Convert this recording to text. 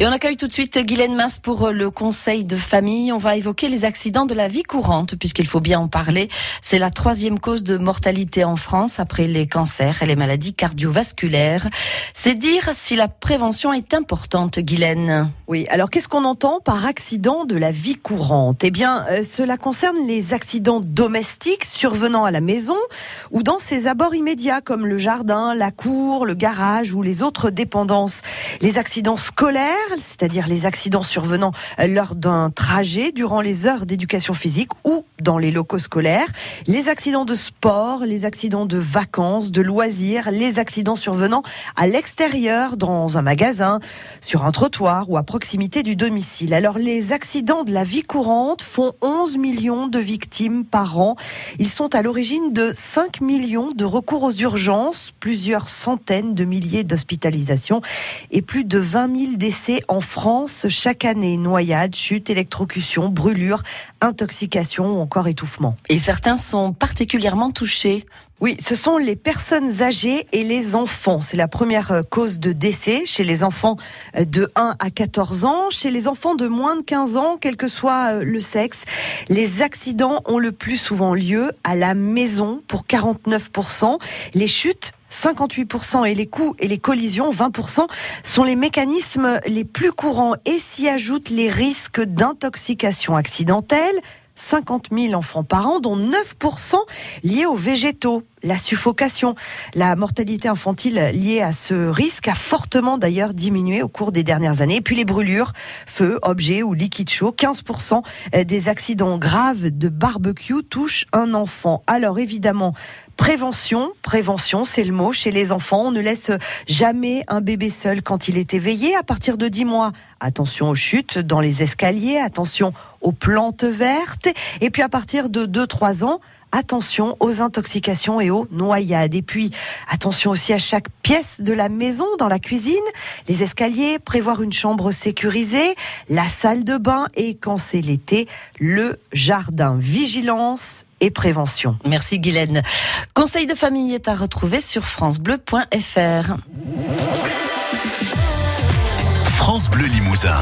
Et on accueille tout de suite Guylaine Masse pour le conseil de famille. On va évoquer les accidents de la vie courante, puisqu'il faut bien en parler. C'est la troisième cause de mortalité en France après les cancers et les maladies cardiovasculaires. C'est dire si la prévention est importante, Guylaine. Oui, alors qu'est-ce qu'on entend par accident de la vie courante? Eh bien, euh, cela concerne les accidents domestiques survenant à la maison ou dans ses abords immédiats, comme le jardin, la cour, le garage ou les autres dépendances. Les accidents scolaires, c'est-à-dire les accidents survenant lors d'un trajet durant les heures d'éducation physique ou dans les locaux scolaires, les accidents de sport, les accidents de vacances, de loisirs, les accidents survenant à l'extérieur, dans un magasin, sur un trottoir ou à proximité du domicile. Alors les accidents de la vie courante font 11 millions de victimes par an. Ils sont à l'origine de 5 millions de recours aux urgences, plusieurs centaines de milliers d'hospitalisations et plus de 20 000 décès en France chaque année. Noyades, chutes, électrocutions, brûlures, intoxication ou encore étouffement. Et certains sont particulièrement touchés. Oui, ce sont les personnes âgées et les enfants. C'est la première euh, cause de décès chez les enfants euh, de 1 à 14 ans. Chez les enfants de moins de 15 ans, quel que soit euh, le sexe, les accidents ont le plus souvent lieu à la maison pour 49%. Les chutes 58% et les coups et les collisions, 20%, sont les mécanismes les plus courants et s'y ajoutent les risques d'intoxication accidentelle, 50 000 enfants par an, dont 9% liés aux végétaux. La suffocation, la mortalité infantile liée à ce risque a fortement d'ailleurs diminué au cours des dernières années. Et puis les brûlures, feux, objets ou liquides chauds, 15% des accidents graves de barbecue touchent un enfant. Alors évidemment, Prévention, prévention, c'est le mot. Chez les enfants, on ne laisse jamais un bébé seul quand il est éveillé. À partir de 10 mois, attention aux chutes dans les escaliers, attention aux plantes vertes. Et puis à partir de 2-3 ans, attention aux intoxications et aux noyades. Et puis, attention aussi à chaque pièce de la maison, dans la cuisine, les escaliers, prévoir une chambre sécurisée, la salle de bain et, quand c'est l'été, le jardin. Vigilance et prévention. Merci Guylaine. Conseil de famille est à retrouver sur francebleu.fr. France Bleu Limousin.